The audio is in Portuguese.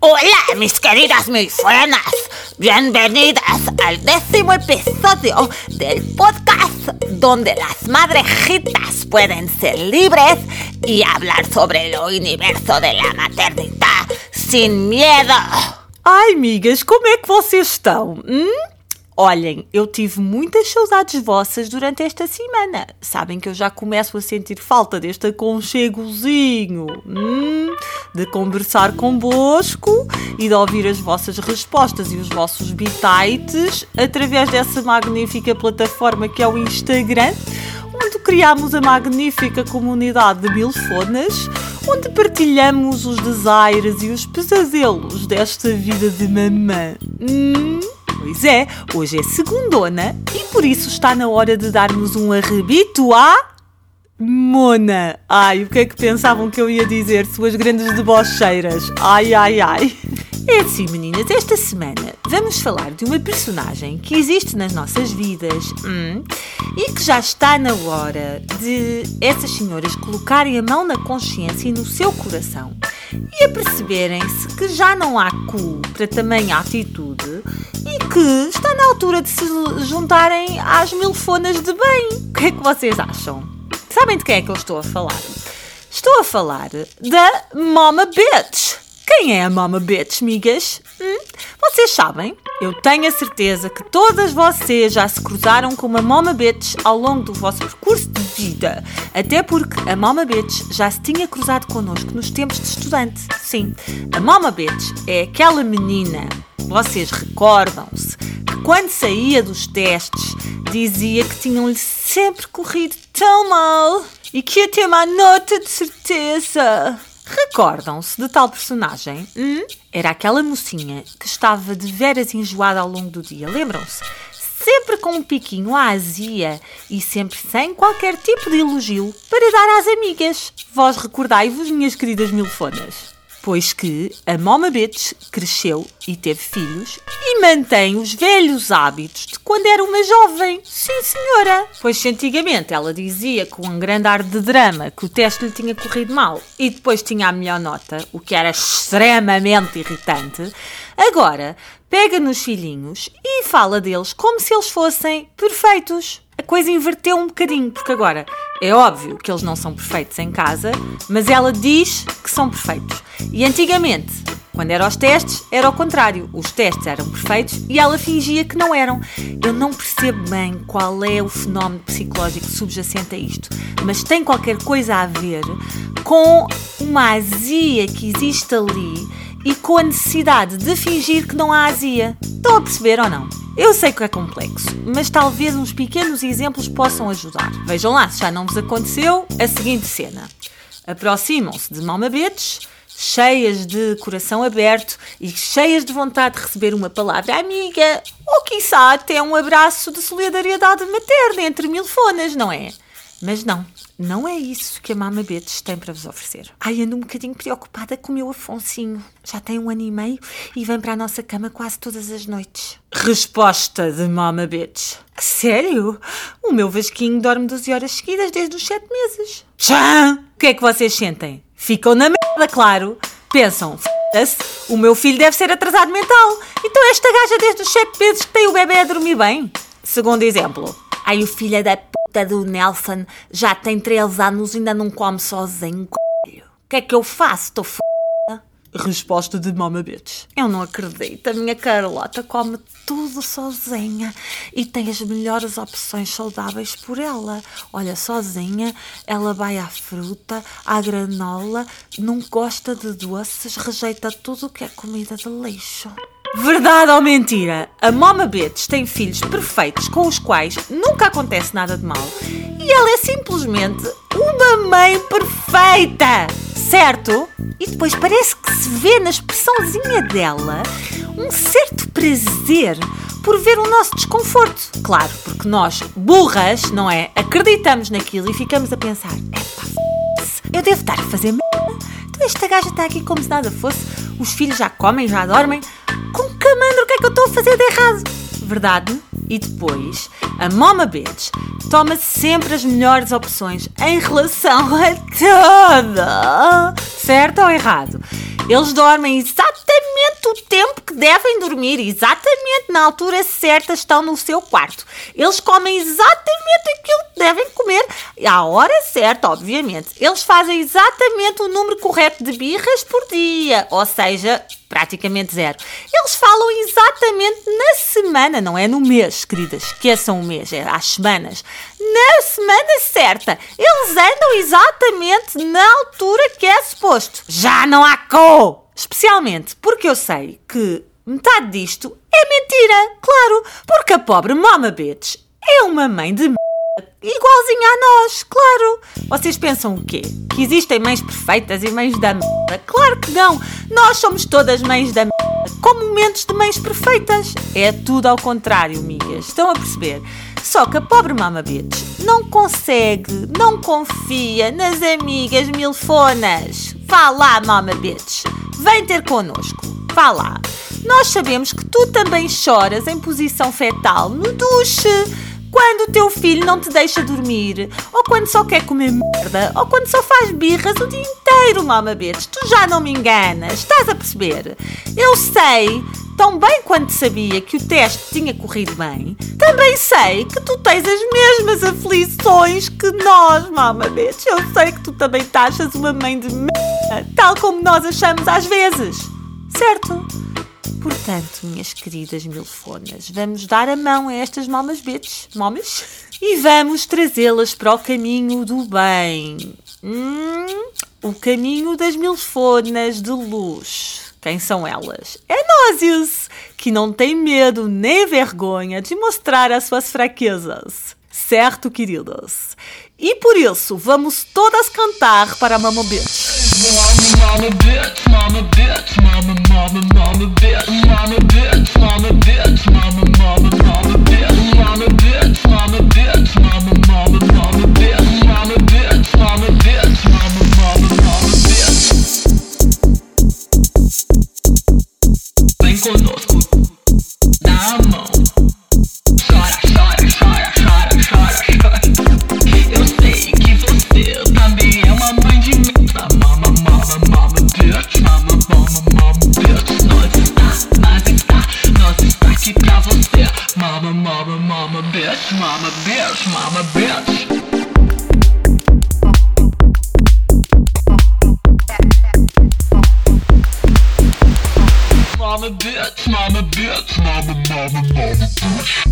Hola, mis queridas mis buenas. Bienvenidas al décimo episodio del podcast donde las madrejitas pueden ser libres y hablar sobre el universo de la maternidad sin miedo. Ai, amigas, como é que vocês estão? Hum? Olhem, eu tive muitas saudades vossas durante esta semana. Sabem que eu já começo a sentir falta deste aconchegozinho, hum, de conversar convosco e de ouvir as vossas respostas e os vossos bitites através dessa magnífica plataforma que é o Instagram, onde criamos a magnífica comunidade de milfonas, onde partilhamos os desaires e os pesadelos desta vida de mamã. Hum? Pois é, hoje é segundona e por isso está na hora de darmos um arrebito à Mona. Ai, o que é que pensavam que eu ia dizer, suas grandes debocheiras? Ai, ai, ai. É assim, meninas, esta semana vamos falar de uma personagem que existe nas nossas vidas hum, e que já está na hora de essas senhoras colocarem a mão na consciência e no seu coração e aperceberem-se que já não há cu para tamanha atitude e que está na altura de se juntarem às milfonas de bem. O que é que vocês acham? Sabem de quem é que eu estou a falar? Estou a falar da Mama Bitch. Quem é a Mama Bitch, migas? Hum? Vocês sabem? Eu tenho a certeza que todas vocês já se cruzaram com uma Mama Bitch ao longo do vosso percurso de vida. Até porque a Mama Bitch já se tinha cruzado connosco nos tempos de estudante. Sim, a Mama Bitch é aquela menina, vocês recordam-se, que quando saía dos testes dizia que tinham-lhe sempre corrido tão mal e que ia ter má nota de certeza. Recordam-se de tal personagem? Hum? Era aquela mocinha que estava de veras enjoada ao longo do dia, lembram-se? Sempre com um piquinho à azia e sempre sem qualquer tipo de elogio para dar às amigas. Vós recordai-vos, minhas queridas milfonas? Pois que a Mama Bitch cresceu e teve filhos e mantém os velhos hábitos de quando era uma jovem. Sim, senhora. Pois antigamente ela dizia com um grande ar de drama que o teste lhe tinha corrido mal e depois tinha a melhor nota, o que era extremamente irritante, agora pega nos filhinhos e fala deles como se eles fossem perfeitos. A coisa inverteu um bocadinho, porque agora é óbvio que eles não são perfeitos em casa, mas ela diz são perfeitos. E antigamente, quando eram os testes, era o contrário. Os testes eram perfeitos e ela fingia que não eram. Eu não percebo bem qual é o fenómeno psicológico subjacente a isto, mas tem qualquer coisa a ver com uma azia que existe ali e com a necessidade de fingir que não há azia. Estão a perceber ou não? Eu sei que é complexo, mas talvez uns pequenos exemplos possam ajudar. Vejam lá, se já não vos aconteceu, a seguinte cena. Aproximam-se de malmabetes, cheias de coração aberto e cheias de vontade de receber uma palavra amiga, ou quiçá até um abraço de solidariedade materna entre milfonas, não é? Mas não, não é isso que a Mama Betes tem para vos oferecer. Ai, ando um bocadinho preocupada com o meu Afonsinho. Já tem um ano e meio e vem para a nossa cama quase todas as noites. Resposta de Mama Betes. Sério? O meu Vasquinho dorme 12 horas seguidas desde os 7 meses. Tchã! O que é que vocês sentem? Ficam na merda, claro. Pensam, f***se, o meu filho deve ser atrasado mental. Então esta gaja desde os 7 meses que tem o bebê a dormir bem. Segundo exemplo. Ai, o filho da p do Nelson já tem 13 anos e ainda não come sozinho. O que é que eu faço? Estou. Resposta de Mama Bitch. Eu não acredito. A minha Carlota come tudo sozinha e tem as melhores opções saudáveis por ela. Olha, sozinha, ela vai à fruta, à granola, não gosta de doces, rejeita tudo o que é comida de lixo. Verdade ou mentira? A Mama Bitch tem filhos perfeitos com os quais nunca acontece nada de mal e ela é simplesmente uma mãe perfeita, certo? E depois parece que se vê na expressãozinha dela um certo prazer por ver o nosso desconforto. Claro, porque nós, burras, não é? Acreditamos naquilo e ficamos a pensar: eu devo estar a fazer merda. Então esta gaja está aqui como se nada fosse. Os filhos já comem, já dormem com camandro, o que é que eu estou a fazer de errado? Verdade? E depois, a Mama Bitch toma sempre as melhores opções em relação a toda. Certo ou errado? Eles dormem exatamente o tempo que devem dormir, exatamente na altura certa estão no seu quarto. Eles comem exatamente aquilo que devem comer, à hora certa, obviamente. Eles fazem exatamente o número correto de birras por dia, ou seja, praticamente zero. Eles falam exatamente na semana, não é no mês, queridas. Esqueçam o mês, é às semanas. Na semana certa. Eles andam exatamente na altura que é suposto. Já não há co! Especialmente porque eu sei que metade disto é mentira, claro. Porque a pobre Mama Bitch é uma mãe de igualzinha a nós, claro. Vocês pensam o quê? Que existem mães perfeitas e mães da merda? Claro que não. Nós somos todas mães da merda, com momentos de mães perfeitas. É tudo ao contrário, amigas. Estão a perceber? Só que a pobre Mama Bitch não consegue, não confia nas amigas milfonas. Vá lá, Mama Bitch. Vem ter connosco. Vá lá. Nós sabemos que tu também choras em posição fetal no duche quando o teu filho não te deixa dormir, ou quando só quer comer merda, ou quando só faz birras o dia inteiro, mama bitch. Tu já não me enganas, estás a perceber? Eu sei, tão bem quanto sabia que o teste tinha corrido bem, também sei que tu tens as mesmas aflições que nós, mama bitch. Eu sei que tu também te achas uma mãe de merda, tal como nós achamos às vezes. Certo? Portanto, minhas queridas milfonas, vamos dar a mão a estas mamas bitches, mamas, e vamos trazê-las para o caminho do bem. Hum, o caminho das milfonas de luz. Quem são elas? É Nósios, que não tem medo nem vergonha de mostrar as suas fraquezas. Certo, queridas? E por isso, vamos todas cantar para Mama Bitch. Mama, bitch, mama, bitch, mama, mama, mama, bitch, mama, bitch, mama, bitch, bitch, mama, bitch. Mama bitch, mama bitch, mama, mama, mama bitch.